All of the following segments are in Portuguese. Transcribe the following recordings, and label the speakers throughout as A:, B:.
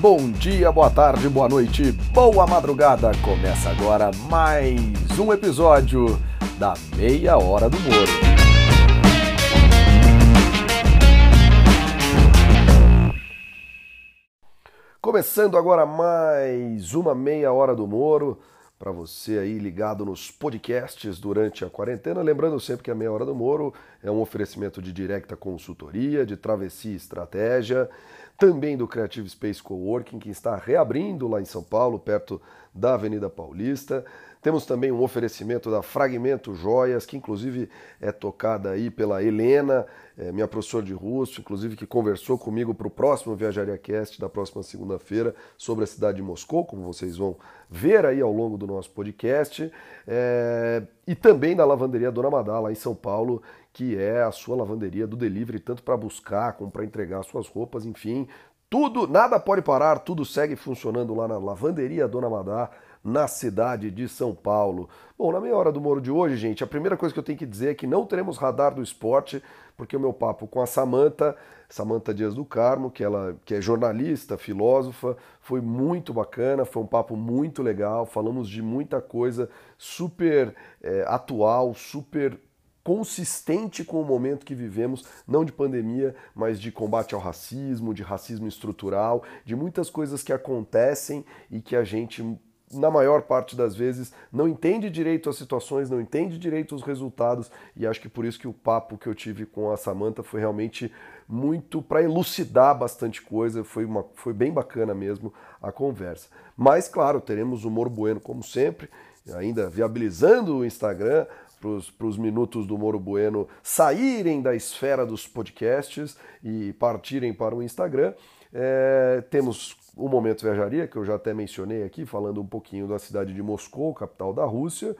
A: bom dia, boa tarde, boa noite, boa madrugada. Começa agora mais um episódio da Meia Hora do Moro. Começando agora mais uma Meia Hora do Moro para você aí ligado nos podcasts durante a quarentena. Lembrando sempre que a Meia Hora do Moro é um oferecimento de direta consultoria, de travessia e estratégia, também do Creative Space Coworking, que está reabrindo lá em São Paulo, perto da Avenida Paulista. Temos também um oferecimento da Fragmento Joias, que inclusive é tocada aí pela Helena, é, minha professora de russo, inclusive que conversou comigo para o próximo Viajaria Cast da próxima segunda-feira sobre a cidade de Moscou, como vocês vão ver aí ao longo do nosso podcast. É, e também da lavanderia Dona Madá, lá em São Paulo, que é a sua lavanderia do delivery, tanto para buscar como para entregar suas roupas, enfim. Tudo, nada pode parar, tudo segue funcionando lá na lavanderia Dona Madá na cidade de São Paulo. Bom, na meia hora do Moro de hoje, gente, a primeira coisa que eu tenho que dizer é que não teremos radar do esporte, porque o meu papo com a Samanta, Samanta Dias do Carmo, que ela que é jornalista, filósofa, foi muito bacana, foi um papo muito legal, falamos de muita coisa super é, atual, super consistente com o momento que vivemos, não de pandemia, mas de combate ao racismo, de racismo estrutural, de muitas coisas que acontecem e que a gente na maior parte das vezes, não entende direito as situações, não entende direito os resultados, e acho que por isso que o papo que eu tive com a Samantha foi realmente muito para elucidar bastante coisa, foi, uma, foi bem bacana mesmo a conversa. Mas, claro, teremos o Moro Bueno como sempre, ainda viabilizando o Instagram, para os minutos do Moro Bueno saírem da esfera dos podcasts e partirem para o Instagram. É, temos o Momento Viajaria, que eu já até mencionei aqui, falando um pouquinho da cidade de Moscou, capital da Rússia.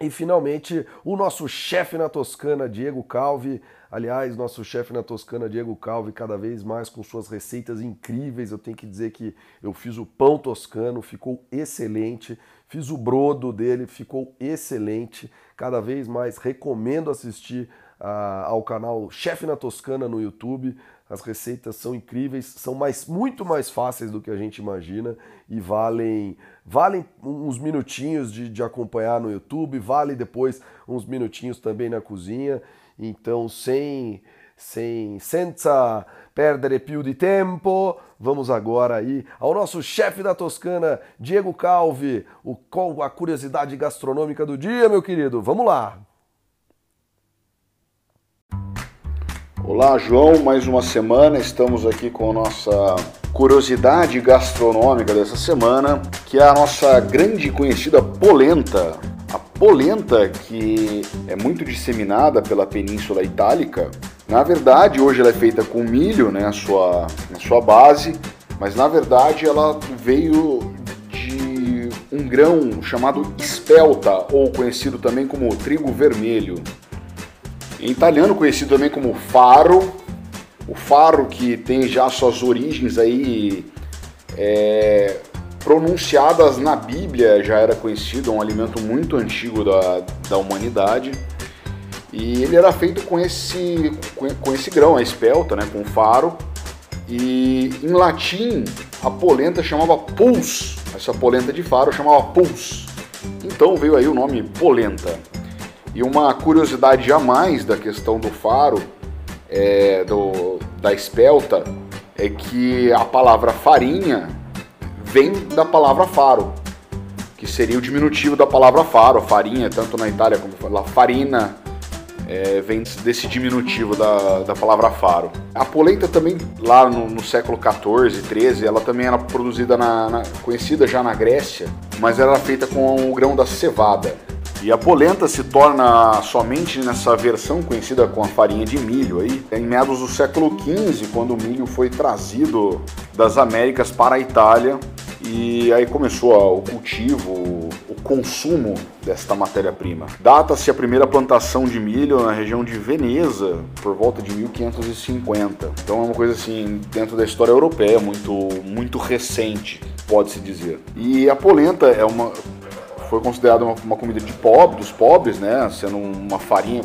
A: E finalmente, o nosso chefe na Toscana, Diego Calvi. Aliás, nosso chefe na Toscana, Diego Calvi, cada vez mais com suas receitas incríveis. Eu tenho que dizer que eu fiz o pão toscano, ficou excelente. Fiz o brodo dele, ficou excelente. Cada vez mais recomendo assistir uh, ao canal Chefe na Toscana no YouTube. As receitas são incríveis, são mais, muito mais fáceis do que a gente imagina e valem, valem uns minutinhos de, de acompanhar no YouTube, vale depois uns minutinhos também na cozinha. Então, sem, sem senza perdere più di tempo, vamos agora aí ao nosso chefe da Toscana, Diego Calvi, o, a curiosidade gastronômica do dia, meu querido. Vamos lá!
B: Olá, João, mais uma semana. Estamos aqui com a nossa curiosidade gastronômica dessa semana, que é a nossa grande conhecida polenta. A polenta, que é muito disseminada pela Península Itálica, na verdade, hoje ela é feita com milho, né, a sua, a sua base, mas na verdade ela veio de um grão chamado espelta, ou conhecido também como trigo vermelho. Em italiano conhecido também como faro, o faro que tem já suas origens aí é, pronunciadas na Bíblia, já era conhecido, é um alimento muito antigo da, da humanidade. E ele era feito com esse, com esse grão, a espelta, né, com faro. E em latim, a polenta chamava pulse, essa polenta de faro chamava pulse. Então veio aí o nome polenta. E uma curiosidade a mais da questão do faro, é, do, da espelta, é que a palavra farinha vem da palavra faro, que seria o diminutivo da palavra faro, farinha, tanto na Itália como la farina, é, vem desse diminutivo da, da palavra faro. A polenta também, lá no, no século 14, 13, ela também era produzida, na, na, conhecida já na Grécia, mas era feita com o grão da cevada. E a polenta se torna somente nessa versão conhecida com a farinha de milho aí, em meados do século XV, quando o milho foi trazido das Américas para a Itália e aí começou o cultivo, o consumo desta matéria-prima. Data-se a primeira plantação de milho na região de Veneza por volta de 1550. Então é uma coisa assim dentro da história europeia muito muito recente, pode-se dizer. E a polenta é uma foi considerada uma, uma, comida de pobre, dos pobres, né? Sendo uma farinha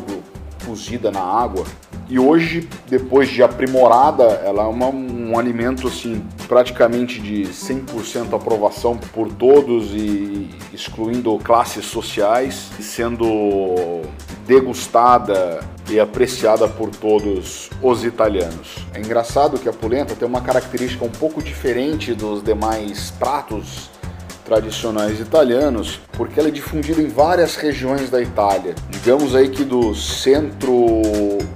B: cozida na água. E hoje, depois de aprimorada, ela é uma, um alimento assim praticamente de 100% aprovação por todos e excluindo classes sociais, sendo degustada e apreciada por todos os italianos. É engraçado que a polenta tem uma característica um pouco diferente dos demais pratos tradicionais italianos, porque ela é difundida em várias regiões da Itália. Digamos aí que do centro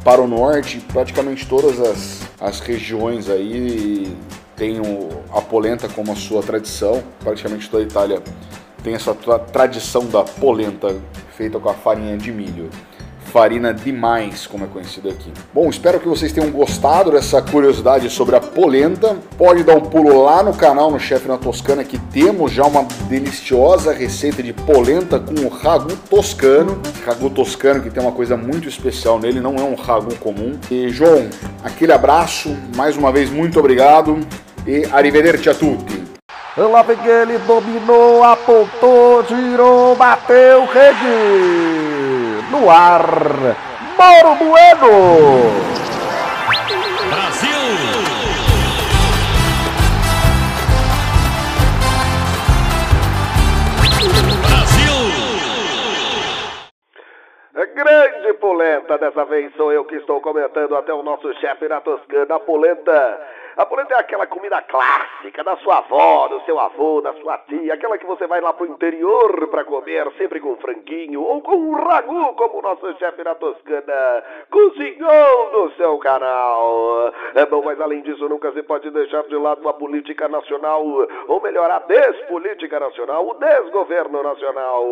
B: para o norte, praticamente todas as, as regiões aí têm a polenta como a sua tradição. Praticamente toda a Itália tem essa tradição da polenta feita com a farinha de milho. Farina Demais, como é conhecido aqui. Bom, espero que vocês tenham gostado dessa curiosidade sobre a polenta. Pode dar um pulo lá no canal no Chefe na Toscana que temos já uma deliciosa receita de polenta com o ragu toscano. Ragu toscano que tem uma coisa muito especial nele, não é um ragu comum. E João, aquele abraço, mais uma vez muito obrigado e arrivederci a tutti.
A: Lá vem ele, dominou, apontou, girou, bateu, rede! No ar, Mauro Bueno!
C: Brasil! Brasil!
A: É grande polenta, dessa vez sou eu que estou comentando até o nosso chefe na Toscana, a polenta a polenta é aquela comida clássica da sua avó, do seu avô, da sua tia, aquela que você vai lá pro interior para comer, sempre com franguinho ou com um ragu, como o nosso chefe na Toscana cozinhou no seu canal. É bom, mas além disso, nunca se pode deixar de lado a política nacional, ou melhor, a despolítica nacional, o desgoverno nacional.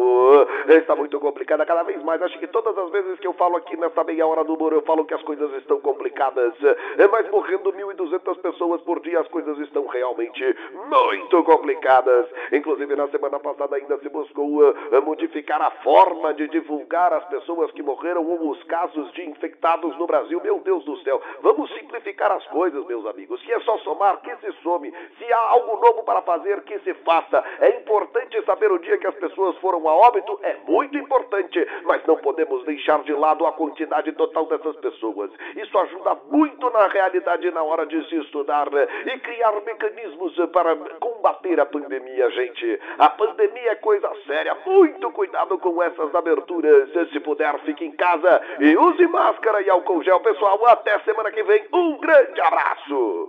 A: Está muito complicada cada vez mais. Acho que todas as vezes que eu falo aqui nessa meia hora do humor, eu falo que as coisas estão complicadas. É mais morrendo 1.200 pessoas pessoas por dia, as coisas estão realmente muito complicadas. Inclusive, na semana passada ainda se buscou uh, modificar a forma de divulgar as pessoas que morreram ou os casos de infectados no Brasil. Meu Deus do céu, vamos simplificar as coisas, meus amigos. Se é só somar, que se some. Se há algo novo para fazer, que se faça. É importante saber o dia que as pessoas foram a óbito, é muito importante, mas não podemos deixar de lado a quantidade total dessas pessoas. Isso ajuda muito na realidade na hora de se estudar ajudar e criar mecanismos para combater a pandemia, gente. A pandemia é coisa séria. Muito cuidado com essas aberturas. Se puder, fique em casa e use máscara e álcool gel. Pessoal, até semana que vem. Um grande abraço.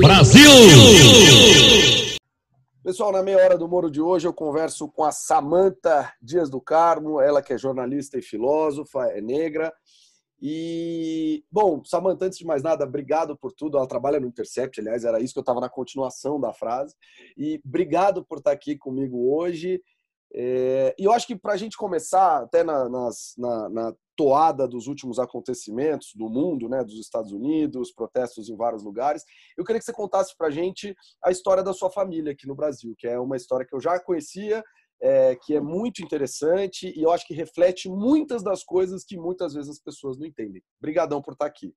C: Brasil!
A: Pessoal, na meia hora do Moro de hoje eu converso com a Samanta Dias do Carmo, ela que é jornalista e filósofa, é negra, e, bom, Samantha, antes de mais nada, obrigado por tudo. Ela trabalha no Intercept, aliás, era isso que eu estava na continuação da frase. E obrigado por estar aqui comigo hoje. É, e eu acho que para a gente começar, até na, nas, na, na, toada dos últimos acontecimentos do mundo, né, dos Estados Unidos, protestos em vários lugares, eu queria que você contasse para a gente a história da sua família aqui no Brasil, que é uma história que eu já conhecia, é, que é muito interessante e eu acho que reflete muitas das coisas que muitas vezes as pessoas não entendem. Obrigadão por estar aqui.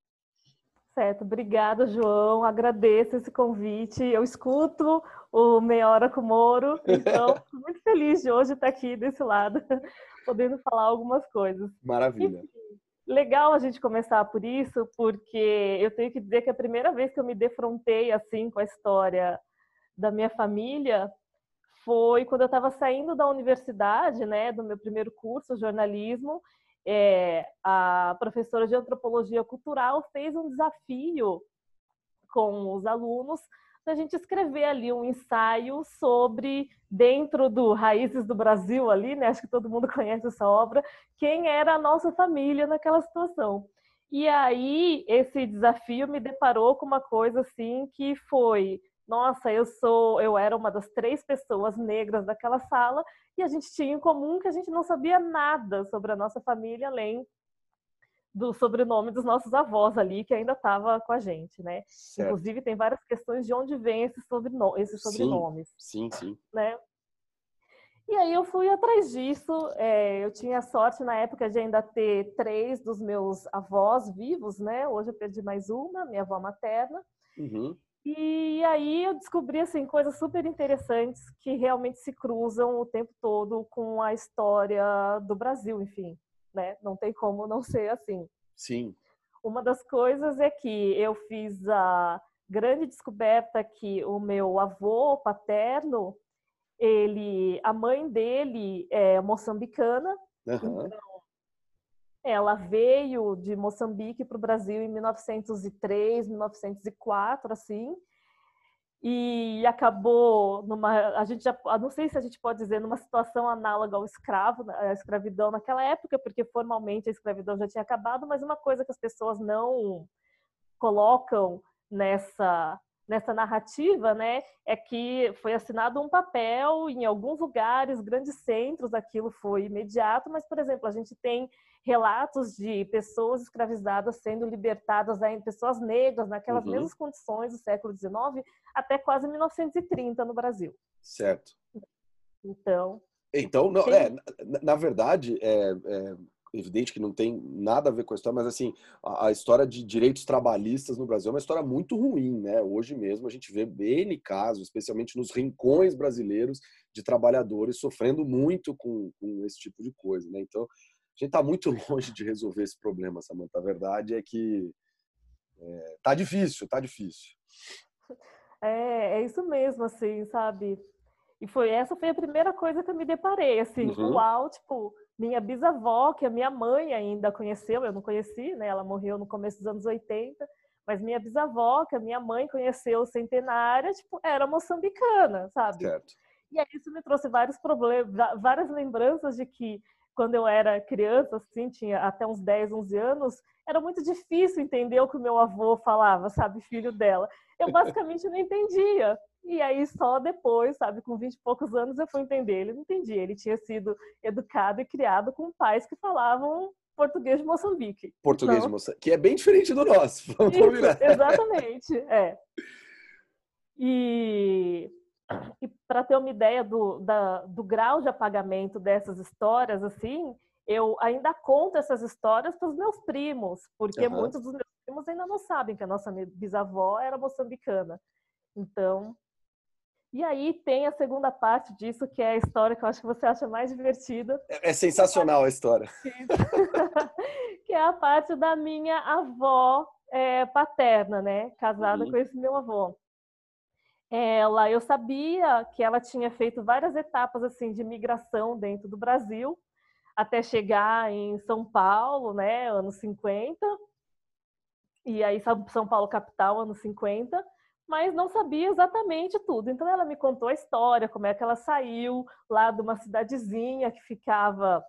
D: Certo, obrigada, João. Agradeço esse convite. Eu escuto o Meia Hora com o Moro, então estou muito feliz de hoje estar aqui desse lado, podendo falar algumas coisas.
A: Maravilha. Enfim,
D: legal a gente começar por isso, porque eu tenho que dizer que é a primeira vez que eu me defrontei assim com a história da minha família foi quando eu estava saindo da universidade, né, do meu primeiro curso, jornalismo, é, a professora de antropologia cultural fez um desafio com os alunos para a gente escrever ali um ensaio sobre dentro do Raízes do Brasil ali, né? Acho que todo mundo conhece essa obra, quem era a nossa família naquela situação. E aí esse desafio me deparou com uma coisa assim que foi nossa, eu sou, eu era uma das três pessoas negras daquela sala e a gente tinha em comum que a gente não sabia nada sobre a nossa família além do sobrenome dos nossos avós ali que ainda estava com a gente, né? Certo. Inclusive tem várias questões de onde vem esses, sobreno esses sobrenomes.
A: Sim, sim.
D: Né? E aí eu fui atrás disso. É, eu tinha sorte na época de ainda ter três dos meus avós vivos, né? Hoje eu perdi mais uma, minha avó materna. Uhum. E aí eu descobri assim coisas super interessantes que realmente se cruzam o tempo todo com a história do Brasil, enfim, né? Não tem como não ser assim.
A: Sim.
D: Uma das coisas é que eu fiz a grande descoberta que o meu avô paterno, ele, a mãe dele é moçambicana, uhum. então ela veio de Moçambique para o Brasil em 1903, 1904, assim, e acabou numa a gente já não sei se a gente pode dizer numa situação análoga ao escravo à escravidão naquela época porque formalmente a escravidão já tinha acabado mas uma coisa que as pessoas não colocam nessa nessa narrativa né é que foi assinado um papel em alguns lugares grandes centros aquilo foi imediato mas por exemplo a gente tem relatos de pessoas escravizadas sendo libertadas, aí, pessoas negras, naquelas uhum. mesmas condições do século XIX, até quase 1930 no Brasil.
A: Certo.
D: Então.
A: Então, não, é, na, na verdade, é, é, evidente que não tem nada a ver com a história, mas assim, a, a, história de direitos trabalhistas no Brasil é uma história muito ruim, né? Hoje mesmo a gente vê N casos, especialmente nos rincões brasileiros, de trabalhadores sofrendo muito com, com esse tipo de coisa, né? Então, gente está muito longe de resolver esse problema, Samanta. A verdade é que é, tá difícil, tá difícil.
D: É, é isso mesmo, assim, sabe? E foi essa foi a primeira coisa que eu me deparei, assim, uhum. uau, tipo, minha bisavó, que a minha mãe ainda conheceu, eu não conheci, né? Ela morreu no começo dos anos 80, mas minha bisavó, que a minha mãe conheceu centenária, tipo, era moçambicana, sabe?
A: Certo.
D: E aí isso me trouxe vários problemas, várias lembranças de que quando eu era criança, assim, tinha até uns 10, 11 anos, era muito difícil entender o que o meu avô falava, sabe, filho dela. Eu basicamente não entendia. E aí só depois, sabe, com 20 e poucos anos eu fui entender. Ele não entendia, ele tinha sido educado e criado com pais que falavam português de Moçambique.
A: Português então, de Moçambique, que é bem diferente do nosso. Vamos
D: isso, exatamente, é. E e para ter uma ideia do, da, do grau de apagamento dessas histórias, assim, eu ainda conto essas histórias para os meus primos, porque uhum. muitos dos meus primos ainda não sabem que a nossa bisavó era moçambicana. Então, e aí tem a segunda parte disso, que é a história que eu acho que você acha mais divertida.
A: É, é sensacional a história.
D: que é a parte da minha avó é, paterna, né? Casada uhum. com esse meu avô ela, eu sabia que ela tinha feito várias etapas assim de migração dentro do Brasil, até chegar em São Paulo, né, anos 50. E aí São Paulo capital, anos 50, mas não sabia exatamente tudo. Então ela me contou a história, como é que ela saiu lá de uma cidadezinha que ficava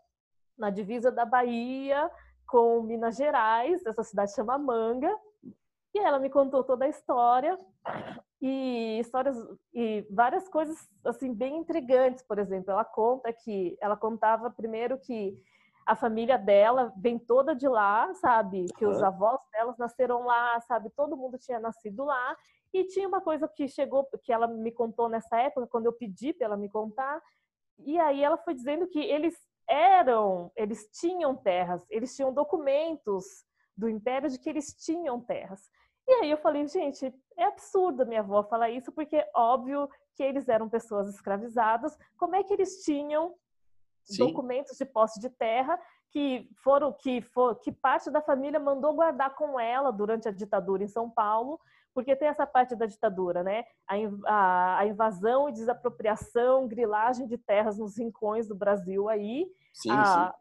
D: na divisa da Bahia com Minas Gerais, essa cidade chama Manga. E ela me contou toda a história e histórias e várias coisas assim bem intrigantes, por exemplo, ela conta que ela contava primeiro que a família dela vem toda de lá, sabe? Que uhum. os avós delas nasceram lá, sabe? Todo mundo tinha nascido lá. E tinha uma coisa que chegou, que ela me contou nessa época, quando eu pedi para ela me contar. E aí ela foi dizendo que eles eram, eles tinham terras, eles tinham documentos do império de que eles tinham terras. E aí eu falei, gente, é absurdo a minha avó falar isso, porque óbvio que eles eram pessoas escravizadas. Como é que eles tinham Sim. documentos de posse de terra que foram que for, que parte da família mandou guardar com ela durante a ditadura em São Paulo, porque tem essa parte da ditadura, né? A, a, a invasão e desapropriação, grilagem de terras nos rincões do Brasil aí,
A: sim, a, sim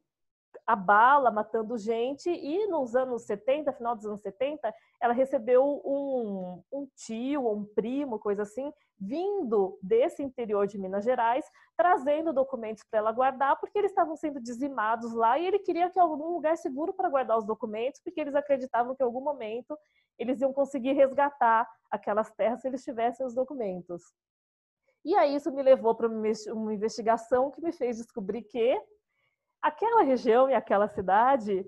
D: a bala matando gente e nos anos 70, final dos anos 70, ela recebeu um, um tio, um primo, coisa assim, vindo desse interior de Minas Gerais, trazendo documentos para ela guardar, porque eles estavam sendo dizimados lá e ele queria que algum lugar seguro para guardar os documentos, porque eles acreditavam que em algum momento eles iam conseguir resgatar aquelas terras se eles tivessem os documentos. E aí isso me levou para uma investigação que me fez descobrir que aquela região e aquela cidade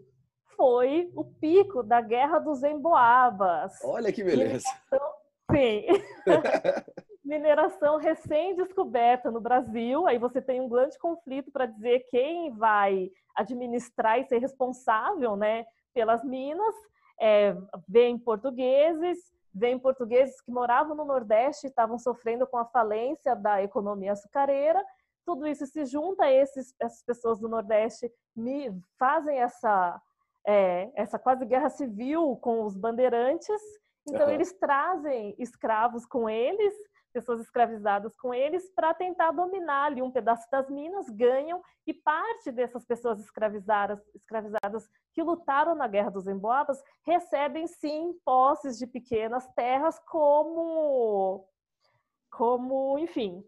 D: foi o pico da Guerra dos Emboabas.
A: Olha que beleza.
D: Mineração, sim. Mineração recém-descoberta no Brasil. Aí você tem um grande conflito para dizer quem vai administrar e ser responsável né, pelas minas. É, vem portugueses, vem portugueses que moravam no Nordeste e estavam sofrendo com a falência da economia açucareira tudo isso se junta a esses, essas pessoas do Nordeste me fazem essa é, essa quase guerra civil com os bandeirantes Então, uhum. eles trazem escravos com eles, pessoas escravizadas com eles, para tentar dominar ali um pedaço das minas, ganham, e parte dessas pessoas escravizadas, escravizadas que lutaram na Guerra dos Emboabas recebem, sim, posses de pequenas terras como, como enfim,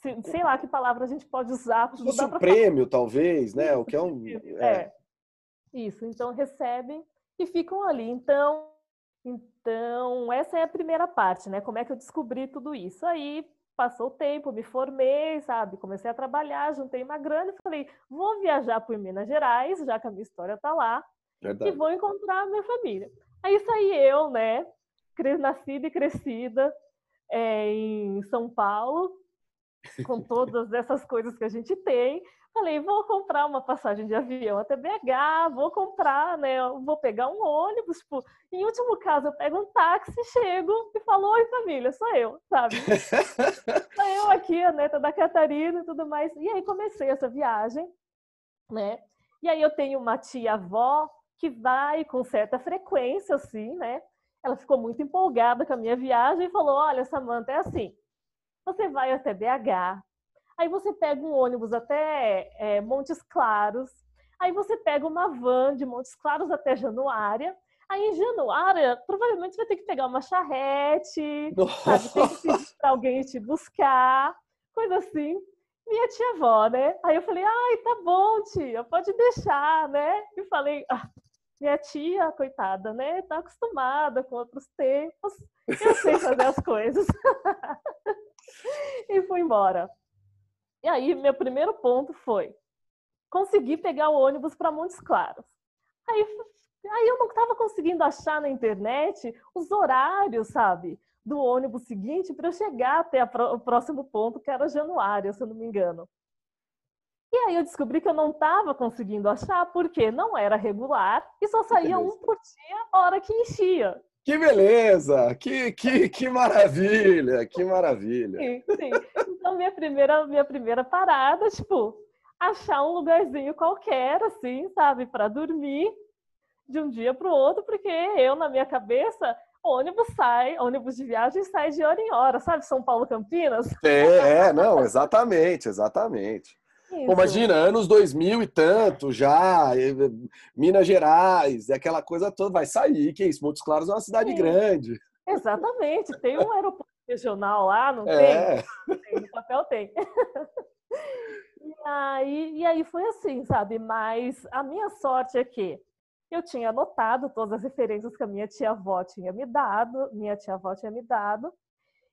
D: sei lá que palavra a gente pode usar.
A: Se fosse um prêmio, talvez, né? O que é um...
D: É. é. Isso, então recebem e ficam ali. Então, então, essa é a primeira parte, né? Como é que eu descobri tudo isso? Aí passou o tempo, me formei, sabe? Comecei a trabalhar, juntei uma grana e falei, vou viajar por Minas Gerais, já que a minha história está lá, Verdade. e vou encontrar a minha família. Aí saí eu, né? Nascida e crescida é, em São Paulo, com todas essas coisas que a gente tem. Falei, vou comprar uma passagem de avião até BH, vou comprar, né? Vou pegar um ônibus, tipo, em último caso, eu pego um táxi, chego e falo, oi família, sou eu, sabe? sou eu aqui, a neta da Catarina e tudo mais. E aí comecei essa viagem, né? E aí eu tenho uma tia-avó que vai com certa frequência, assim, né? Ela ficou muito empolgada com a minha viagem e falou: Olha, Samanta, é assim, você vai até BH, aí você pega um ônibus até é, Montes Claros, aí você pega uma van de Montes Claros até Januária, aí em Januária provavelmente vai ter que pegar uma charrete, sabe? Tem que pedir para alguém te buscar, coisa assim. Minha tia-avó, né? Aí eu falei, ai, tá bom, tia, pode deixar, né? E falei, ah, minha tia, coitada, né? Tá acostumada com outros tempos. Eu sei fazer as coisas. e fui embora. E aí, meu primeiro ponto foi conseguir pegar o ônibus para Montes Claros. Aí, aí eu não estava conseguindo achar na internet os horários, sabe, do ônibus seguinte para eu chegar até o próximo ponto, que era Januário, se eu não me engano. E aí eu descobri que eu não estava conseguindo achar porque não era regular e só saía um por dia, hora que enchia.
A: Que beleza! Que, que, que maravilha! Que maravilha!
D: Sim, sim. Então, minha primeira, minha primeira parada, tipo, achar um lugarzinho qualquer, assim, sabe, para dormir de um dia para o outro, porque eu, na minha cabeça, ônibus sai, ônibus de viagem sai de hora em hora, sabe? São Paulo Campinas.
A: É, é não, exatamente, exatamente. Pô, imagina, anos 2000 e tanto já, Minas Gerais, aquela coisa toda, vai sair, que é isso? Montes Claros é uma cidade Sim. grande.
D: Exatamente, tem um aeroporto regional lá, não é. tem? No papel tem. E aí, e aí foi assim, sabe? Mas a minha sorte é que eu tinha anotado todas as referências que a minha tia-avó tinha me dado, minha tia-avó tinha me dado,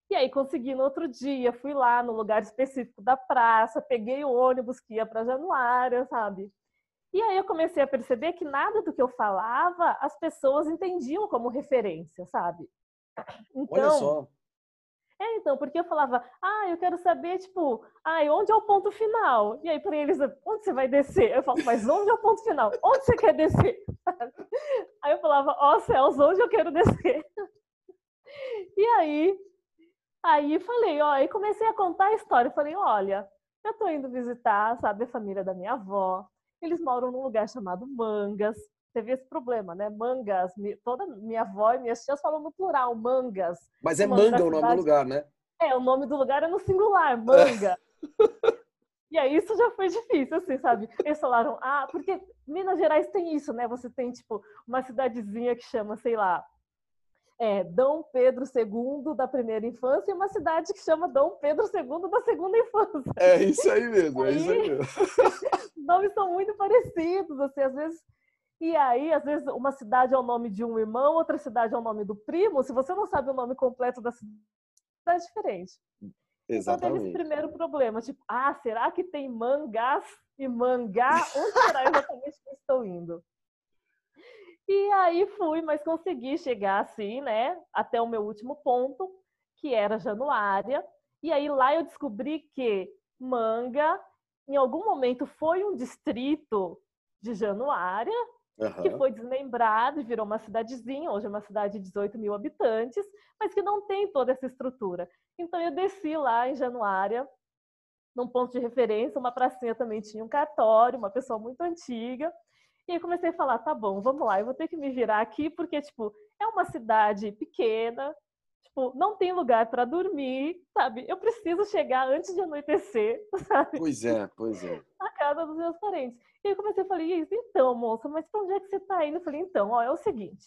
D: e aí consegui no outro dia, fui lá no lugar específico da praça, peguei o ônibus que ia para Januária, sabe? E aí eu comecei a perceber que nada do que eu falava as pessoas entendiam como referência, sabe?
A: Então, Olha só.
D: É, então, porque eu falava, ah, eu quero saber, tipo, ah, onde é o ponto final? E aí, para eles, onde você vai descer? Eu falo, mas onde é o ponto final? Onde você quer descer? Aí eu falava, ó oh, céus, onde eu quero descer? E aí, Aí falei, ó, e comecei a contar a história. Falei, olha, eu tô indo visitar, sabe, a família da minha avó. Eles moram num lugar chamado Mangas. Teve esse problema, né? Mangas. Toda minha avó e minhas tias falam no plural, Mangas.
A: Mas é Manga o nome do lugar, né?
D: É, o nome do lugar é no singular, Manga. E aí isso já foi difícil, assim, sabe? Eles falaram, ah, porque Minas Gerais tem isso, né? Você tem, tipo, uma cidadezinha que chama, sei lá, é Dom Pedro II da primeira infância e uma cidade que chama Dom Pedro II da segunda infância.
A: É isso aí mesmo, é isso aí mesmo.
D: Os nomes são muito parecidos, assim, às vezes. E aí, às vezes, uma cidade é o nome de um irmão, outra cidade é o nome do primo. Se você não sabe o nome completo da cidade, é diferente.
A: Exatamente.
D: Então teve esse primeiro problema, tipo, ah, será que tem mangás e mangá? Onde será exatamente que eu estou indo? E aí fui, mas consegui chegar assim, né, até o meu último ponto, que era Januária. E aí lá eu descobri que Manga, em algum momento, foi um distrito de Januária, uhum. que foi desmembrado e virou uma cidadezinha, hoje é uma cidade de 18 mil habitantes, mas que não tem toda essa estrutura. Então eu desci lá em Januária, num ponto de referência, uma pracinha também tinha um cartório, uma pessoa muito antiga, E aí comecei a falar, tá bom, vamos lá, eu vou ter que me virar aqui, porque, tipo, é uma cidade pequena, tipo, não tem lugar para dormir, sabe? Eu preciso chegar antes de anoitecer, sabe?
A: Pois é, pois é.
D: Na casa dos meus parentes. E aí comecei a falar, então, moça, mas pra onde é que você tá indo? Eu falei, então, ó, é o seguinte,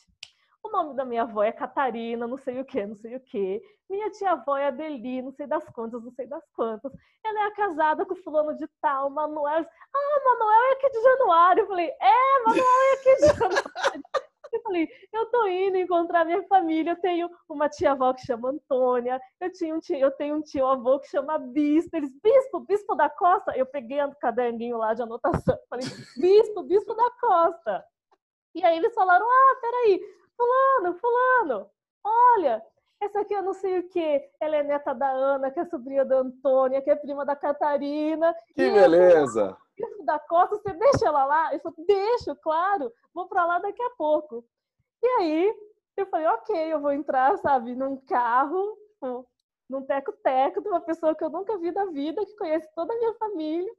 D: o nome da minha avó é Catarina, não sei o que, não sei o que. Minha tia-avó é Adeli, não sei das quantas, não sei das quantas. Ela é casada com fulano de tal, Manuel. Ah, Manuel é aqui de Januário. Eu falei, é, Manuel é aqui de Januário. Eu falei, eu tô indo encontrar minha família. Eu tenho uma tia-avó que chama Antônia. Eu, tinha um tio, eu tenho um tio-avô que chama Bispo. Eles, Bispo, Bispo da Costa. Eu peguei o caderninho lá de anotação. Falei, Bispo, Bispo da Costa. E aí eles falaram, ah, peraí, fulano, fulano, olha, essa aqui eu não sei o que, ela é neta da Ana, que é sobrinha da Antônia, que é prima da Catarina.
A: Que beleza!
D: Eu, da Costa, você deixa ela lá? Eu falei, deixo, claro, vou para lá daqui a pouco. E aí, eu falei, ok, eu vou entrar, sabe, num carro, num teco-teco de uma pessoa que eu nunca vi da vida, que conhece toda a minha família.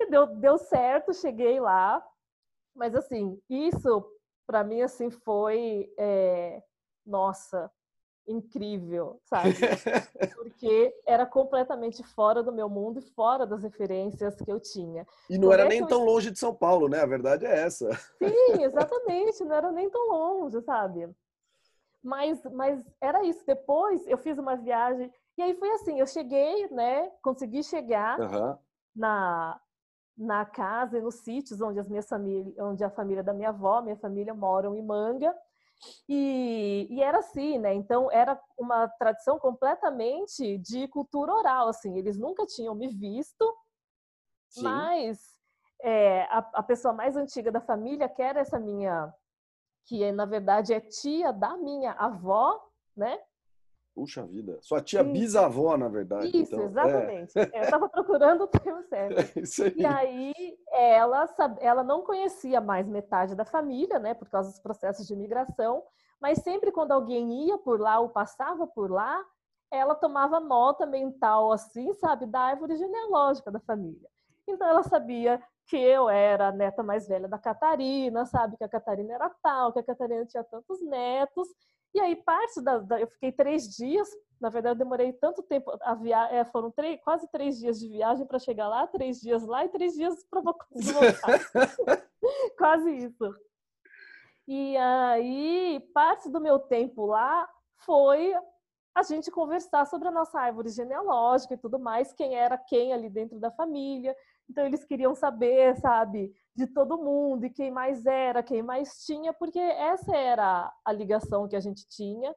D: E deu, deu certo, cheguei lá. Mas, assim, isso para mim assim foi é, nossa incrível sabe? Porque era completamente fora do meu mundo e fora das referências que eu tinha.
A: E não Como era é nem tão eu... longe de São Paulo né? A verdade é essa.
D: Sim exatamente não era nem tão longe sabe? Mas mas era isso depois eu fiz uma viagem e aí foi assim eu cheguei né? Consegui chegar uhum. na na casa e nos sítios onde as minhas famílias, onde a família da minha avó, minha família moram em Manga. E, e, era assim, né? Então era uma tradição completamente de cultura oral, assim. Eles nunca tinham me visto, Sim. mas é, a, a, pessoa mais antiga da família, que era essa minha, que na verdade é tia da minha avó, né?
A: Puxa vida. Sua tia Sim. bisavó, na verdade.
D: Isso, então. É. exatamente. É. Eu estava procurando o termo certo. É isso aí. E aí, ela, ela não conhecia mais metade da família, né, por causa dos processos de imigração, mas sempre quando alguém ia por lá ou passava por lá, ela tomava nota mental, assim, sabe, da árvore genealógica da família. Então, ela sabia que eu era a neta mais velha da Catarina, sabe, que a Catarina era tal, que a Catarina tinha tantos netos, e aí, parte da, da, Eu fiquei três dias. Na verdade, eu demorei tanto tempo. A via, é, foram três, quase três dias de viagem para chegar lá, três dias lá e três dias para voltar. quase isso. E aí, parte do meu tempo lá foi a gente conversar sobre a nossa árvore genealógica e tudo mais, quem era quem ali dentro da família. Então, eles queriam saber, sabe, de todo mundo e quem mais era, quem mais tinha, porque essa era a ligação que a gente tinha.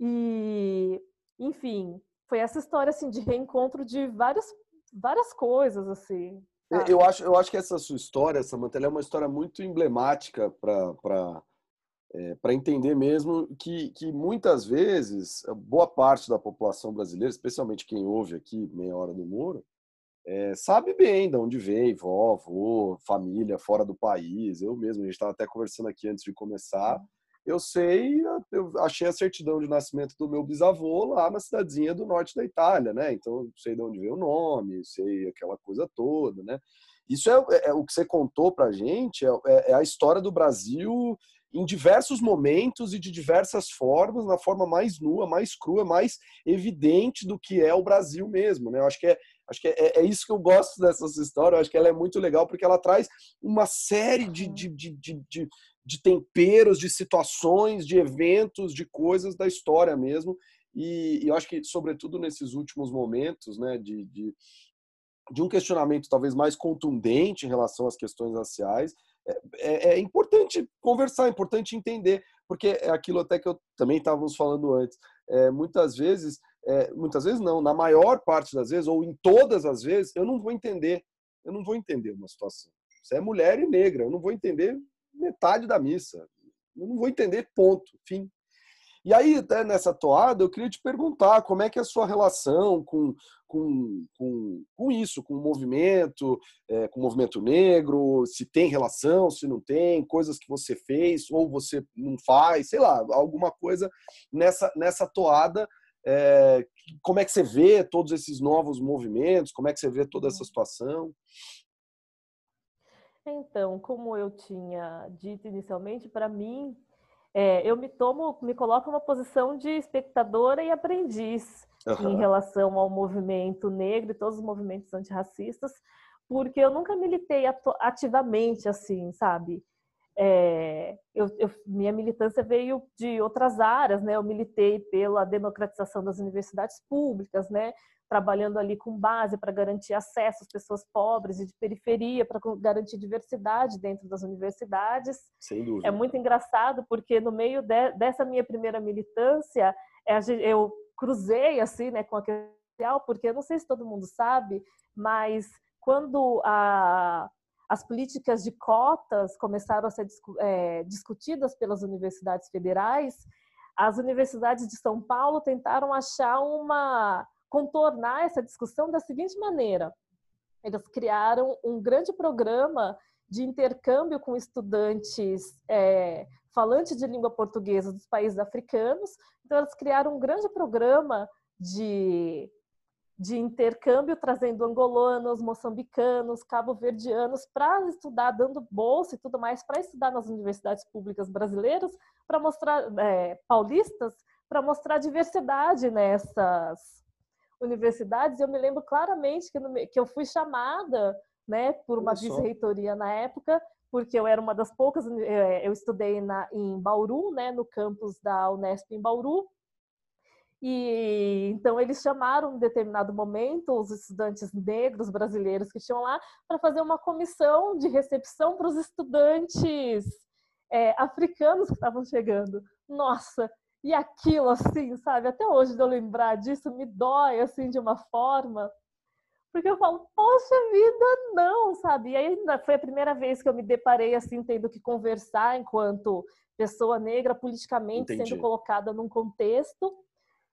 D: E, enfim, foi essa história assim de reencontro de várias várias coisas assim.
A: Sabe? Eu acho, eu acho que essa sua história, Samantha, é uma história muito emblemática para é, para entender mesmo que, que muitas vezes boa parte da população brasileira, especialmente quem ouve aqui meia hora do Moro, é, sabe bem de onde vem, vó, avô, família fora do país. Eu mesmo, a gente estava até conversando aqui antes de começar. Eu sei, eu achei a certidão de nascimento do meu bisavô lá na cidadezinha do norte da Itália, né? Então, sei de onde veio o nome, sei aquela coisa toda, né? Isso é, é, é o que você contou pra gente, é, é, é a história do Brasil em diversos momentos e de diversas formas, na forma mais nua, mais crua, mais evidente do que é o Brasil mesmo, né? Eu acho que é, Acho que é, é, isso que eu gosto dessas histórias. Acho que ela é muito legal porque ela traz uma série de, de, de, de, de temperos, de situações, de eventos, de coisas da história mesmo. E, e eu acho que, sobretudo nesses últimos momentos, né, de, de, de um questionamento talvez mais contundente em relação às questões raciais, é, é, é, importante conversar, é importante entender, porque é aquilo até que eu também estávamos falando antes. É, muitas vezes é, muitas vezes não, na maior parte das vezes, ou em todas as vezes, eu não vou entender. Eu não vou entender uma situação. Você é mulher e negra, eu não vou entender metade da missa. Eu não vou entender, ponto, fim. E aí, nessa toada, eu queria te perguntar como é que é a sua relação com, com, com, com isso, com o movimento, é, com o movimento negro, se tem relação, se não tem, coisas que você fez ou você não faz, sei lá, alguma coisa nessa, nessa toada é, como é que você vê todos esses novos movimentos? Como é que você vê toda essa situação?
D: Então, como eu tinha dito inicialmente, para mim, é, eu me tomo, me coloco numa posição de espectadora e aprendiz uhum. em relação ao movimento negro e todos os movimentos antirracistas, porque eu nunca militei ativamente assim, sabe? É, eu, eu, minha militância veio de outras áreas, né? Eu militei pela democratização das universidades públicas, né? Trabalhando ali com base para garantir acesso às pessoas pobres e de periferia, para garantir diversidade dentro das universidades.
A: Sem dúvida.
D: É muito engraçado porque no meio de, dessa minha primeira militância, é, eu cruzei assim, né, com a social, porque eu não sei se todo mundo sabe, mas quando a as políticas de cotas começaram a ser é, discutidas pelas universidades federais, as universidades de São Paulo tentaram achar uma contornar essa discussão da seguinte maneira: eles criaram um grande programa de intercâmbio com estudantes é, falantes de língua portuguesa dos países africanos. Então, eles criaram um grande programa de de intercâmbio, trazendo angolanos, moçambicanos, cabo-verdianos para estudar, dando bolsa e tudo mais, para estudar nas universidades públicas brasileiras, para mostrar, é, paulistas, para mostrar diversidade nessas universidades. Eu me lembro claramente que, no, que eu fui chamada né, por uma vice-reitoria na época, porque eu era uma das poucas, é, eu estudei na, em Bauru, né, no campus da Unesp em Bauru, e então eles chamaram em determinado momento os estudantes negros brasileiros que tinham lá para fazer uma comissão de recepção para os estudantes é, africanos que estavam chegando. Nossa, e aquilo assim, sabe? Até hoje de eu lembrar disso me dói assim de uma forma, porque eu falo, poxa vida, não, sabe? E aí foi a primeira vez que eu me deparei assim tendo que conversar enquanto pessoa negra politicamente Entendi. sendo colocada num contexto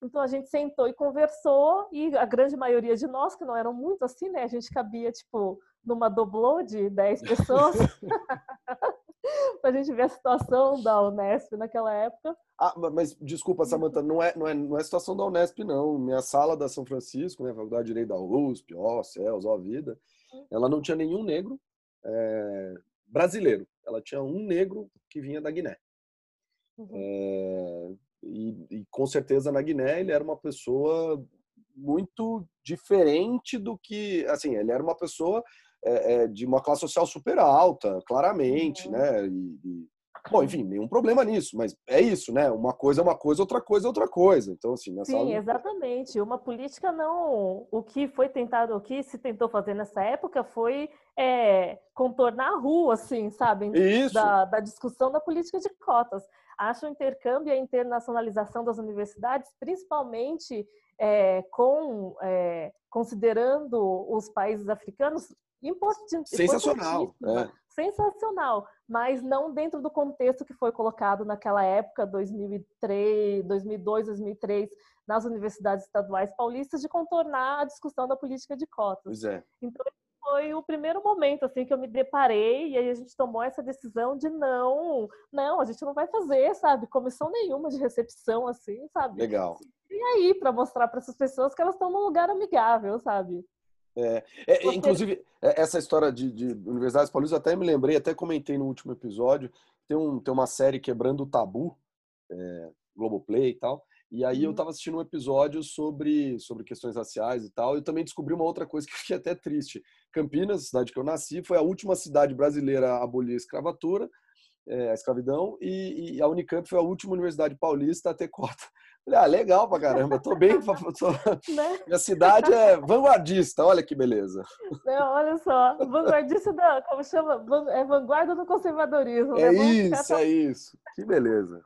D: então a gente sentou e conversou e a grande maioria de nós, que não eram muito assim, né? A gente cabia, tipo, numa doblô de 10 pessoas. para a gente ver a situação da Unesp naquela época.
A: Ah, mas desculpa, Samanta, não é, não, é, não é situação da Unesp, não. Minha sala da São Francisco, né, Faculdade de Direito da USP, ó céus, ó vida, ela não tinha nenhum negro é, brasileiro. Ela tinha um negro que vinha da Guiné. Uhum. É, e, e, com certeza na Guiné ele era uma pessoa muito diferente do que, assim, ele era uma pessoa é, é, de uma classe social super alta, claramente, uhum. né? E, e, bom, enfim, nenhum problema nisso, mas é isso, né? Uma coisa é uma coisa, outra coisa é outra coisa. Então, assim,
D: nessa Sim, exatamente. Uma política não. O que foi tentado, o que se tentou fazer nessa época foi é, contornar a rua, assim, sabe?
A: Isso.
D: Da, da discussão da política de cotas acho o intercâmbio e a internacionalização das universidades, principalmente é, com é, considerando os países africanos, importante,
A: sensacional, é.
D: Sensacional, mas não dentro do contexto que foi colocado naquela época, 2003, 2002, 2003, nas universidades estaduais paulistas, de contornar a discussão da política de cotas.
A: Pois é.
D: Então foi o primeiro momento assim que eu me deparei e aí a gente tomou essa decisão de não, não, a gente não vai fazer, sabe, comissão nenhuma de recepção assim, sabe?
A: Legal.
D: E aí para mostrar para essas pessoas que elas estão num lugar amigável, sabe?
A: É, é. Inclusive, é, essa história de, de universidades paulistas, até me lembrei, até comentei no último episódio, tem, um, tem uma série Quebrando o Tabu, é, Globoplay e tal, e aí eu estava uhum. assistindo um episódio sobre, sobre questões raciais e tal. E eu também descobri uma outra coisa que eu fiquei até triste. Campinas, cidade que eu nasci, foi a última cidade brasileira a abolir a escravatura, é, a escravidão, e, e, a Unicamp foi a última universidade paulista a ter cota. Falei, ah, legal pra caramba, tô bem. Tô... Né? Minha cidade é vanguardista, olha que beleza.
D: Não, olha só, vanguardista da, como chama? É vanguarda do conservadorismo.
A: É né? isso, é isso. Que beleza.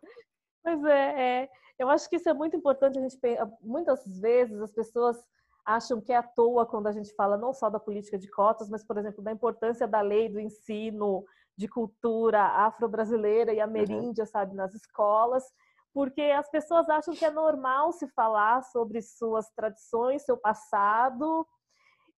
D: Pois é, é. Eu acho que isso é muito importante. A gente muitas vezes as pessoas acham que é à toa quando a gente fala não só da política de cotas, mas por exemplo da importância da lei do ensino de cultura afro-brasileira e ameríndia, uhum. sabe, nas escolas, porque as pessoas acham que é normal se falar sobre suas tradições, seu passado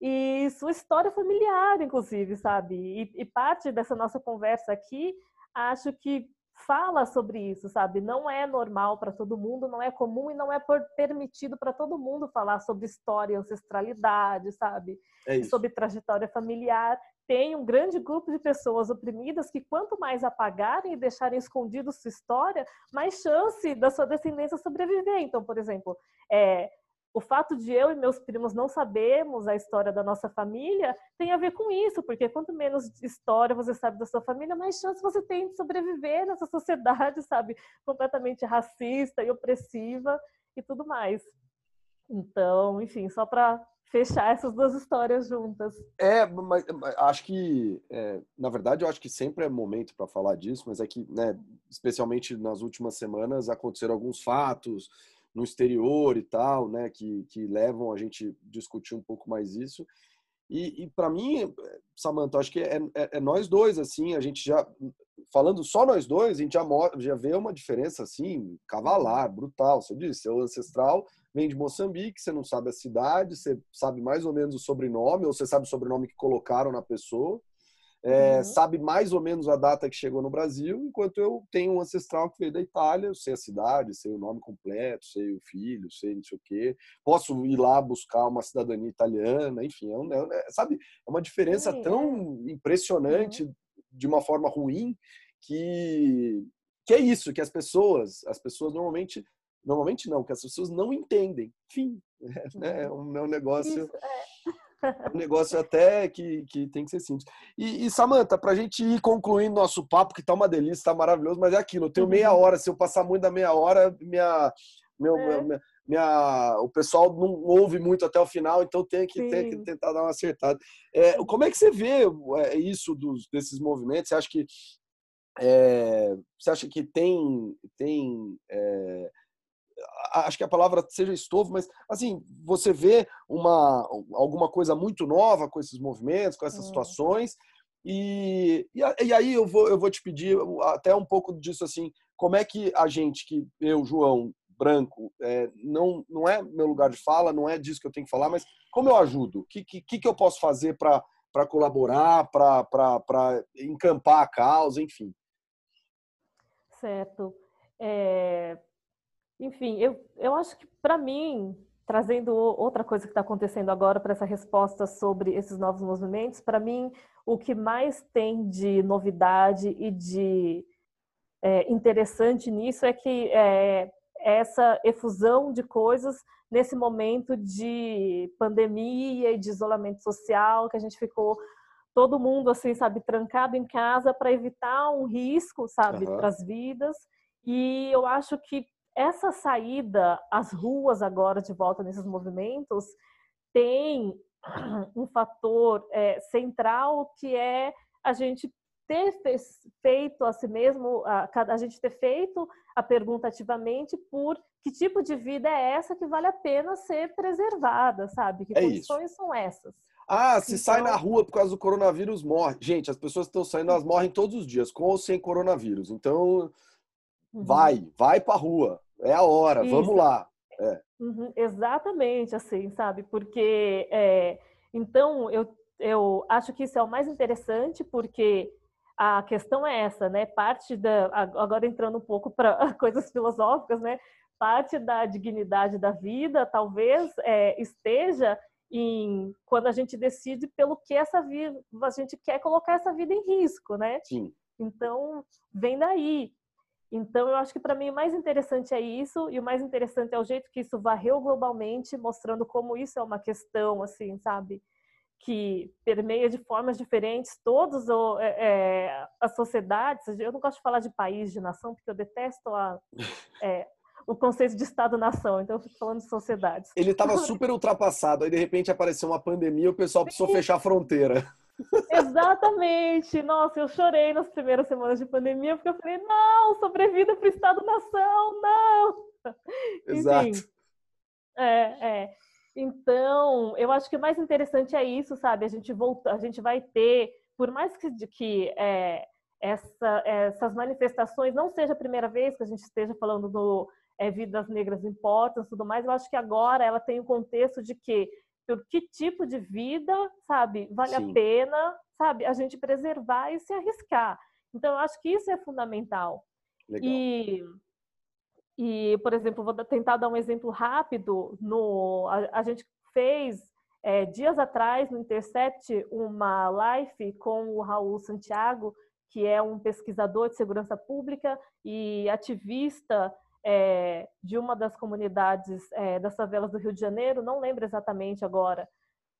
D: e sua história familiar, inclusive, sabe? E, e parte dessa nossa conversa aqui, acho que fala sobre isso, sabe? Não é normal para todo mundo, não é comum e não é permitido para todo mundo falar sobre história, ancestralidade, sabe?
A: É
D: sobre trajetória familiar, tem um grande grupo de pessoas oprimidas que quanto mais apagarem e deixarem escondido sua história, mais chance da sua descendência sobreviver. Então, por exemplo, é, o fato de eu e meus primos não sabermos a história da nossa família tem a ver com isso, porque quanto menos história você sabe da sua família, mais chance você tem de sobreviver nessa sociedade, sabe, completamente racista e opressiva e tudo mais. Então, enfim, só para fechar essas duas histórias juntas.
A: É, mas acho que, é, na verdade, eu acho que sempre é momento para falar disso, mas é que, né, especialmente nas últimas semanas, aconteceram alguns fatos no exterior e tal, né, que, que levam a gente discutir um pouco mais isso. E, e para mim, Samantha, acho que é, é, é, nós dois, assim, a gente já, falando só nós dois, a gente já, já vê uma diferença, assim, cavalar, brutal. Você disse, seu ancestral vem de Moçambique, você não sabe a cidade, você sabe mais ou menos o sobrenome, ou você sabe o sobrenome que colocaram na pessoa é, uhum. sabe mais ou menos a data que chegou no Brasil, enquanto eu tenho um ancestral que veio da Itália, eu sei a cidade, sei o nome completo, sei o filho, sei não sei o quê. Posso ir lá buscar uma cidadania italiana, enfim, é, um, é sabe, é uma diferença tão é. impressionante uhum. De uma forma ruim que que é isso que as pessoas, as pessoas normalmente normalmente não, que as pessoas não entendem. Fim, né? É um, é um negócio isso, é um negócio até que, que tem que ser simples. E, e Samanta, para a gente ir concluindo nosso papo, que tá uma delícia, tá maravilhoso, mas é aquilo, eu tenho meia uhum. hora, se eu passar muito da meia hora, minha, meu, é. minha, minha, o pessoal não ouve muito até o final, então tem que, tem que tentar dar uma acertada. É, como é que você vê é, isso dos, desses movimentos? Você acha que é, você acha que tem, tem é, acho que a palavra seja estofo, mas assim, você vê uma, alguma coisa muito nova com esses movimentos, com essas situações, e, e, aí eu vou, eu vou te pedir até um pouco disso assim, como é que a gente, que eu, João, branco, é, não, não é meu lugar de fala, não é disso que eu tenho que falar, mas como eu ajudo? O que, que, que eu posso fazer para colaborar, para encampar a causa, enfim?
D: Certo. É, enfim, eu, eu acho que para mim, trazendo outra coisa que está acontecendo agora para essa resposta sobre esses novos movimentos, para mim o que mais tem de novidade e de é, interessante nisso é que é, essa efusão de coisas nesse momento de pandemia e de isolamento social que a gente ficou todo mundo assim sabe trancado em casa para evitar um risco sabe uhum. para as vidas e eu acho que essa saída às ruas agora de volta nesses movimentos tem um fator é, central que é a gente ter feito a si mesmo, a, a, gente ter feito a pergunta ativamente por que tipo de vida é essa que vale a pena ser preservada, sabe? Que é condições isso. são essas?
A: Ah, se então... sai na rua por causa do coronavírus, morre. Gente, as pessoas que estão saindo, elas morrem todos os dias, com ou sem coronavírus. Então, Uhum. Vai, vai para a rua. É a hora, Isso. vamos lá. É.
D: Uhum, exatamente, assim, sabe? Porque, é, então, eu, eu acho que isso é o mais interessante, porque a questão é essa, né? Parte da. Agora entrando um pouco para coisas filosóficas, né? Parte da dignidade da vida talvez é, esteja em quando a gente decide pelo que essa vida a gente quer colocar essa vida em risco, né?
A: Sim.
D: Então vem daí. Então, eu acho que para mim o mais interessante é isso, e o mais interessante é o jeito que isso varreu globalmente, mostrando como isso é uma questão, assim, sabe? Que permeia de formas diferentes todas é, é, as sociedades. Eu não gosto de falar de país, de nação, porque eu detesto a, é, o conceito de Estado-nação, então eu fico falando de sociedades.
A: Ele estava super ultrapassado, aí de repente apareceu uma pandemia e o pessoal precisou fechar a fronteira.
D: Exatamente. Nossa, eu chorei nas primeiras semanas de pandemia porque eu falei, não, sobrevida para o Estado-nação, não.
A: Exato. Enfim,
D: é, é. Então, eu acho que o mais interessante é isso, sabe? A gente volta, a gente vai ter, por mais que, que é, essa, essas manifestações não seja a primeira vez que a gente esteja falando do é, vidas negras importam, tudo mais. Eu acho que agora ela tem o contexto de que por que tipo de vida, sabe, vale Sim. a pena, sabe, a gente preservar e se arriscar. Então, eu acho que isso é fundamental. Legal. E, e por exemplo, vou tentar dar um exemplo rápido. No, a, a gente fez é, dias atrás, no Intercept, uma live com o Raul Santiago, que é um pesquisador de segurança pública e ativista é, de uma das comunidades é, das favelas do Rio de Janeiro, não lembro exatamente agora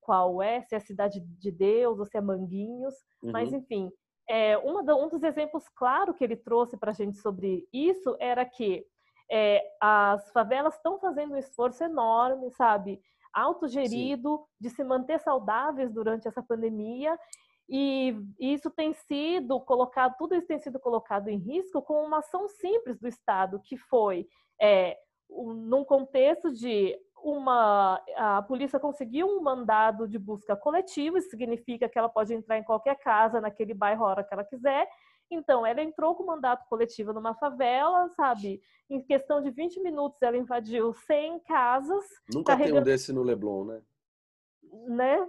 D: qual é, se é Cidade de Deus ou se é Manguinhos, uhum. mas enfim, é, da, um dos exemplos claro que ele trouxe para a gente sobre isso era que é, as favelas estão fazendo um esforço enorme, sabe, autogerido, Sim. de se manter saudáveis durante essa pandemia e isso tem sido colocado, tudo isso tem sido colocado em risco com uma ação simples do Estado, que foi é, um, num contexto de uma a polícia conseguiu um mandado de busca coletivo, isso significa que ela pode entrar em qualquer casa naquele bairro a hora que ela quiser. Então, ela entrou com mandato coletivo numa favela, sabe? Em questão de 20 minutos, ela invadiu 100 casas.
A: Nunca carregando... tem um desse no Leblon, né?
D: Né?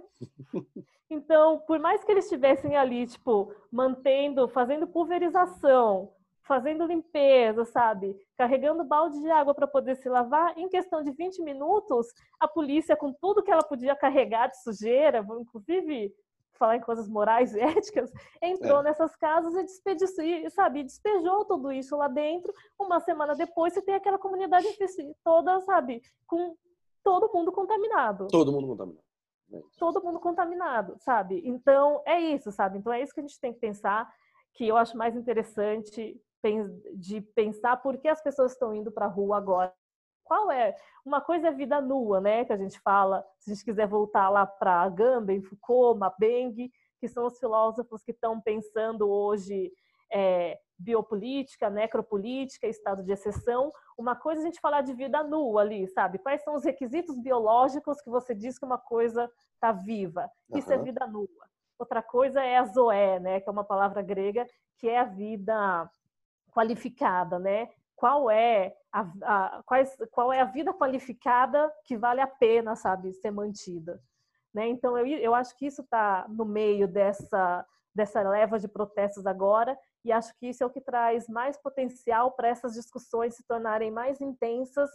D: Então, por mais que eles estivessem ali, tipo, mantendo, fazendo pulverização, fazendo limpeza, sabe? Carregando balde de água para poder se lavar, em questão de 20 minutos, a polícia, com tudo que ela podia carregar de sujeira, inclusive falar em coisas morais e éticas, entrou é. nessas casas e despediu, sabe, despejou tudo isso lá dentro. Uma semana depois, você tem aquela comunidade toda, sabe, com todo mundo contaminado.
A: Todo mundo contaminado.
D: É todo mundo contaminado, sabe? Então, é isso, sabe? Então, é isso que a gente tem que pensar, que eu acho mais interessante de pensar por que as pessoas estão indo para a rua agora. Qual é? Uma coisa é vida nua, né? Que a gente fala, se a gente quiser voltar lá para Agamben, Foucault, Mabeng, que são os filósofos que estão pensando hoje é, biopolítica, necropolítica, estado de exceção. Uma coisa é a gente falar de vida nua ali, sabe? Quais são os requisitos biológicos que você diz que uma coisa está viva? Isso uhum. é vida nua. Outra coisa é a zoé, né? Que é uma palavra grega que é a vida qualificada, né? Qual é a, a quais, qual é a vida qualificada que vale a pena, sabe, ser mantida? Né? Então eu, eu acho que isso está no meio dessa dessa leva de protestos agora e acho que isso é o que traz mais potencial para essas discussões se tornarem mais intensas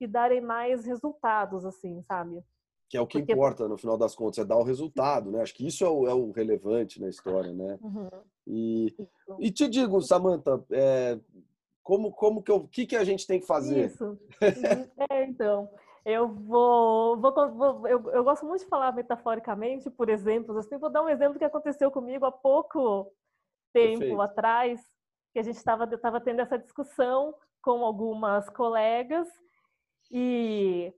D: e darem mais resultados, assim, sabe?
A: Que é o que Porque... importa, no final das contas, é dar o resultado, né? Acho que isso é o, é o relevante na história, né? Uhum. E, e te digo, Samantha, é, como, como que, eu, que, que a gente tem que fazer?
D: Isso. Uhum. é, então, eu vou, vou, vou eu, eu, gosto muito de falar metaforicamente por exemplos, assim, vou dar um exemplo que aconteceu comigo há pouco tempo Perfeito. atrás, que a gente estava tava tendo essa discussão com algumas colegas e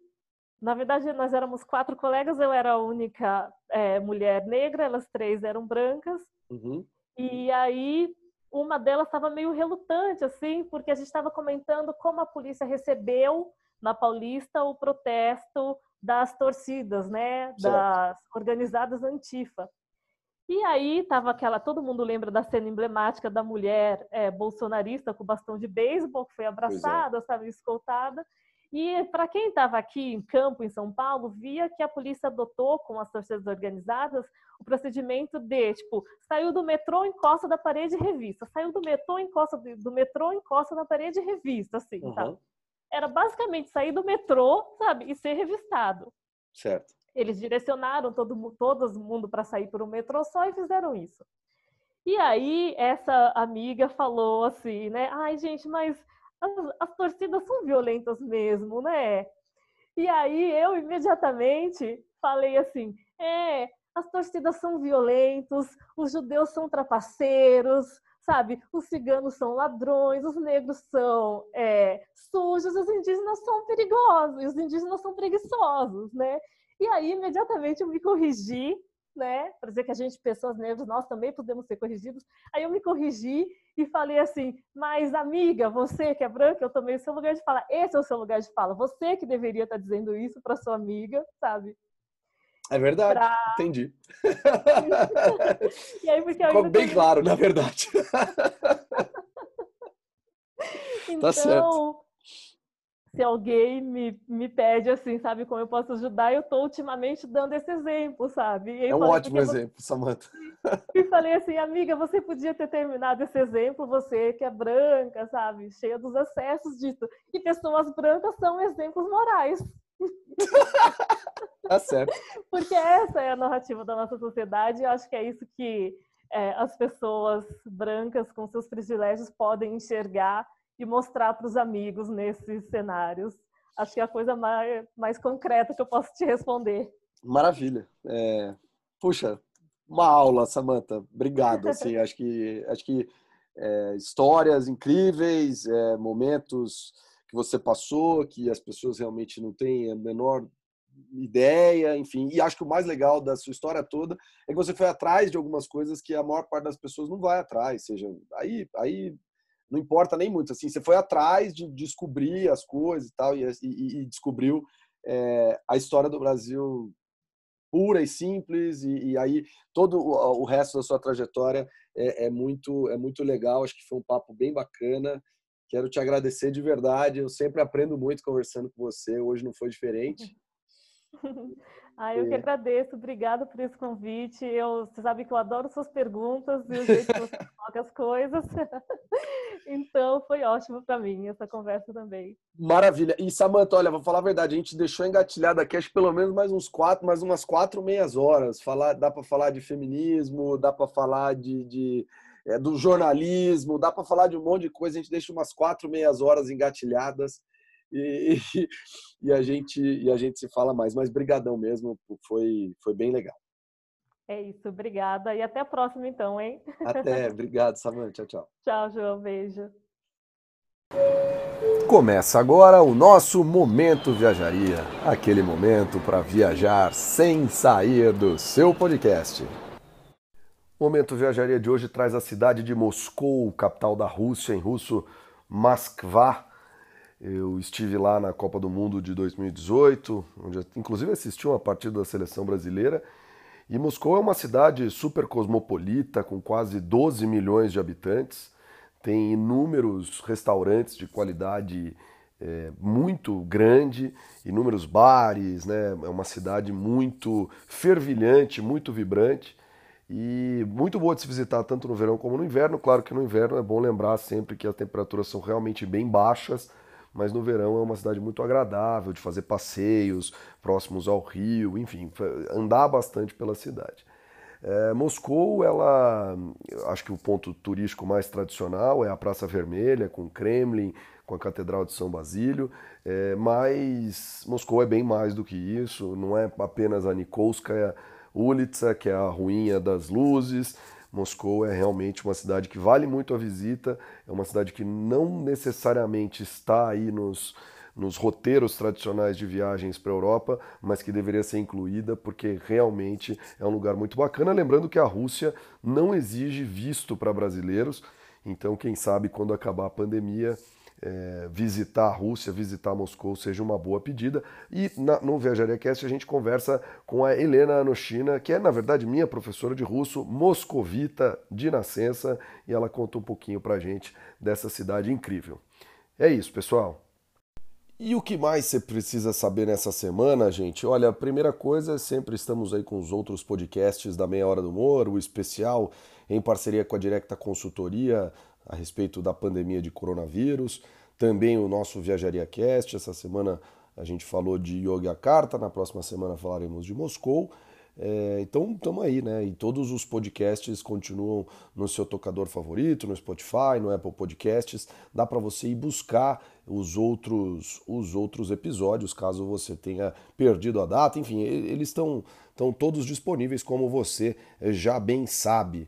D: na verdade nós éramos quatro colegas, eu era a única é, mulher negra, elas três eram brancas uhum. e aí uma delas estava meio relutante assim, porque a gente estava comentando como a polícia recebeu na Paulista o protesto das torcidas, né, certo. das organizadas Antifa. E aí tava aquela, todo mundo lembra da cena emblemática da mulher é, bolsonarista com bastão de beisebol, que foi abraçada, é. sabe, escoltada. E para quem estava aqui em campo, em São Paulo, via que a polícia adotou com as torcidas organizadas o procedimento de, tipo, saiu do metrô, encosta da parede revista. Saiu do metrô, encosta do metrô, encosta na parede revista, assim, uhum. Era basicamente sair do metrô, sabe, e ser revistado.
A: Certo.
D: Eles direcionaram todo, todo mundo para sair por um metrô só e fizeram isso. E aí essa amiga falou assim, né? Ai, gente, mas as, as torcidas são violentas mesmo, né? E aí eu imediatamente falei assim, é, as torcidas são violentos, os judeus são trapaceiros, sabe? Os ciganos são ladrões, os negros são é, sujos, os indígenas são perigosos, os indígenas são preguiçosos, né? E aí, imediatamente, eu me corrigi, né? Para dizer que a gente, pessoas negras, nós também podemos ser corrigidos. Aí eu me corrigi e falei assim: Mas, amiga, você que é branca, eu tomei o seu lugar de fala. Esse é o seu lugar de fala. Você que deveria estar dizendo isso para sua amiga, sabe?
A: É verdade, pra... entendi.
D: e aí, porque
A: Ficou bem claro, na verdade.
D: então, tá certo se alguém me, me pede assim, sabe, como eu posso ajudar, eu estou ultimamente dando esse exemplo, sabe?
A: É um ótimo exemplo, você... Samantha.
D: E falei assim, amiga, você podia ter terminado esse exemplo, você que é branca, sabe, cheia dos excessos disso. E pessoas brancas são exemplos morais.
A: Tá certo.
D: Porque essa é a narrativa da nossa sociedade e acho que é isso que é, as pessoas brancas com seus privilégios podem enxergar e mostrar para os amigos nesses cenários. Acho que é a coisa mais, mais concreta que eu posso te responder.
C: Maravilha. É, puxa, uma aula, Samantha. Obrigado. Assim, acho que acho que é, histórias incríveis, é, momentos que você passou, que as pessoas realmente não têm a menor ideia, enfim. E acho que o mais legal da sua história toda é que você foi atrás de algumas coisas que a maior parte das pessoas não vai atrás. Seja, aí, aí não importa nem muito. Assim, você foi atrás de descobrir as coisas e tal, e, e, e descobriu é, a história do Brasil pura e simples e, e aí todo o, o, resto da sua trajetória é, é, muito é muito legal acho que foi um papo bem bacana quero te agradecer de verdade eu sempre aprendo muito conversando com você hoje não foi diferente
D: Ah, eu que agradeço, obrigada por esse convite. Eu, você sabe que eu adoro suas perguntas e o jeito que você coloca as coisas. então, foi ótimo para mim essa conversa também.
C: Maravilha. E Samanta, olha, vou falar a verdade, a gente deixou engatilhado aqui, acho que pelo menos mais uns quatro, mais umas quatro meias horas. Falar, dá para falar de feminismo, dá para falar de, de é, do jornalismo, dá para falar de um monte de coisa. A gente deixa umas quatro meias horas engatilhadas e, e, a gente e a gente se fala mais. Mas brigadão mesmo, foi foi bem legal.
D: É isso, obrigada e até a próxima então, hein?
C: Até, obrigado, Samanta, tchau, tchau.
D: Tchau, João, beijo.
A: Começa agora o nosso Momento Viajaria, aquele momento para viajar sem sair do seu podcast. O Momento Viajaria de hoje traz a cidade de Moscou, capital da Rússia, em russo Moskva, eu estive lá na Copa do Mundo de 2018, onde inclusive assisti uma partida da seleção brasileira. E Moscou é uma cidade super cosmopolita, com quase 12 milhões de habitantes. Tem inúmeros restaurantes de qualidade é, muito grande, inúmeros bares, né? é uma cidade muito fervilhante, muito vibrante e muito boa de se visitar tanto no verão como no inverno. Claro que no inverno é bom lembrar sempre que as temperaturas são realmente bem baixas, mas no verão é uma cidade muito agradável de fazer passeios próximos ao rio, enfim, andar bastante pela cidade. É, Moscou, ela, acho que o ponto turístico mais tradicional é a Praça Vermelha, com o Kremlin, com a Catedral de São Basílio, é, mas Moscou é bem mais do que isso, não é apenas a Nikolskaya Ulitsa, que é a ruinha das luzes, Moscou é realmente uma cidade que vale muito a visita, é uma cidade que não necessariamente está aí nos, nos roteiros tradicionais de viagens para a Europa, mas que deveria ser incluída porque realmente é um lugar muito bacana. Lembrando que a Rússia não exige visto para brasileiros, então quem sabe quando acabar a pandemia é, visitar a Rússia, visitar Moscou seja uma boa pedida. E na, no Viajaria Cast a gente conversa com a Helena Anoshina, que é na verdade minha professora de russo, moscovita de nascença, e ela conta um pouquinho pra gente dessa cidade incrível. É isso, pessoal. E o que mais você precisa saber nessa semana, gente? Olha, a primeira coisa, sempre estamos aí com os outros podcasts da Meia Hora do Humor, o especial em parceria com a Directa Consultoria, a respeito da pandemia de coronavírus. Também o nosso Viajaria Cast. Essa semana a gente falou de Yogyakarta, na próxima semana falaremos de Moscou. É, então estamos aí, né? E todos os podcasts continuam no seu tocador favorito, no Spotify, no Apple Podcasts. Dá para você ir buscar os outros, os outros episódios, caso você tenha perdido a data. Enfim, eles estão, estão todos disponíveis, como você já bem sabe.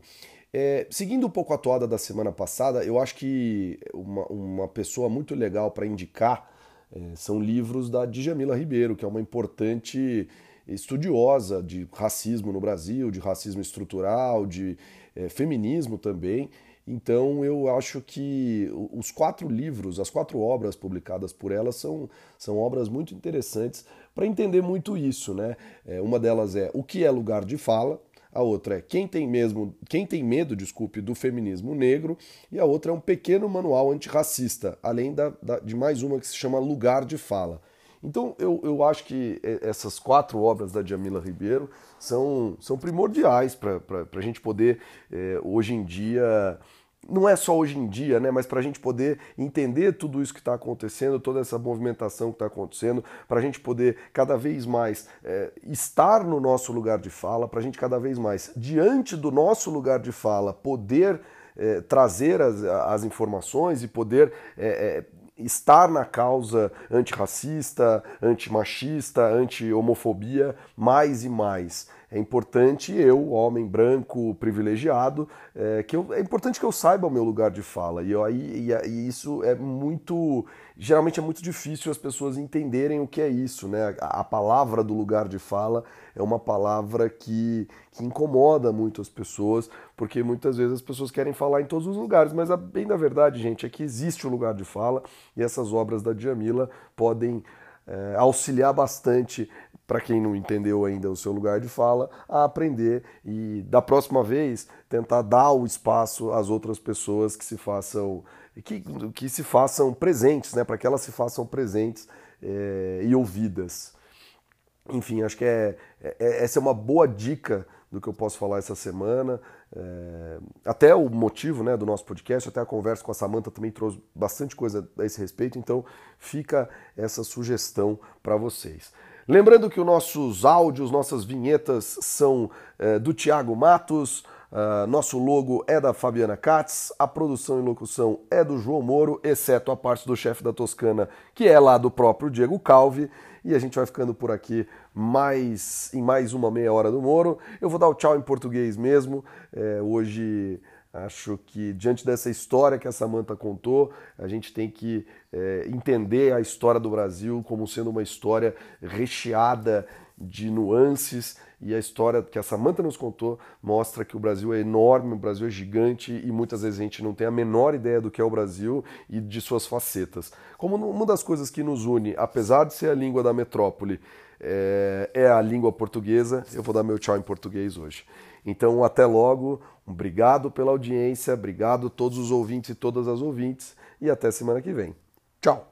A: É, seguindo um pouco a toada da semana passada, eu acho que uma, uma pessoa muito legal para indicar é, são livros da Djamila Ribeiro, que é uma importante estudiosa de racismo no Brasil, de racismo estrutural, de é, feminismo também. Então eu acho que os quatro livros, as quatro obras publicadas por ela são, são obras muito interessantes para entender muito isso. Né? É, uma delas é O que é lugar de fala, a outra é Quem tem, mesmo, quem tem medo, desculpe, do feminismo negro, e a outra é um pequeno manual antirracista, além da, da, de mais uma que se chama Lugar de Fala. Então eu, eu acho que essas quatro obras da Jamila Ribeiro são, são primordiais para a gente poder, é, hoje em dia, não é só hoje em dia, né, mas para a gente poder entender tudo isso que está acontecendo, toda essa movimentação que está acontecendo, para a gente poder cada vez mais é, estar no nosso lugar de fala, para a gente cada vez mais, diante do nosso lugar de fala, poder é, trazer as, as, informações e poder é, estar na causa antirracista, antimachista, anti-homofobia mais e mais é importante eu, homem branco privilegiado, é, que eu, é importante que eu saiba o meu lugar de fala. E, eu, e, e, isso é muito. Geralmente é muito difícil as pessoas entenderem o que é isso. Né? A, a palavra do lugar de fala é uma palavra que, que incomoda muito as pessoas, porque muitas vezes as pessoas querem falar em todos os lugares. Mas a bem da verdade, gente, é que existe o um lugar de fala e essas obras da Djamila podem. É, auxiliar bastante para quem não entendeu ainda o seu lugar de fala, a aprender e da próxima vez tentar dar o espaço às outras pessoas que se façam que, que se façam presentes, né, para que elas se façam presentes é, e ouvidas. Enfim, acho que é, é, essa é uma boa dica do que eu posso falar essa semana. É, até o motivo né, do nosso podcast, até a conversa com a Samanta também trouxe bastante coisa a esse respeito, então fica essa sugestão para vocês. Lembrando que os nossos áudios, nossas vinhetas são é, do Tiago Matos, uh, nosso logo é da Fabiana Katz, a produção e locução é do João Moro, exceto a parte do chefe da Toscana, que é lá do próprio Diego Calvi. E a gente vai ficando por aqui mais em mais uma meia hora do Moro. Eu vou dar o tchau em português mesmo. É, hoje Acho que diante dessa história que a Samanta contou, a gente tem que é, entender a história do Brasil como sendo uma história recheada de nuances e a história que a Samanta nos contou mostra que o Brasil é enorme, o Brasil é gigante e muitas vezes a gente não tem a menor ideia do que é o Brasil e de suas facetas. Como uma das coisas que nos une, apesar de ser a língua da metrópole, é, é a língua portuguesa, eu vou dar meu tchau em português hoje. Então, até logo. Obrigado pela audiência, obrigado a todos os ouvintes e todas as ouvintes e até semana que vem. Tchau!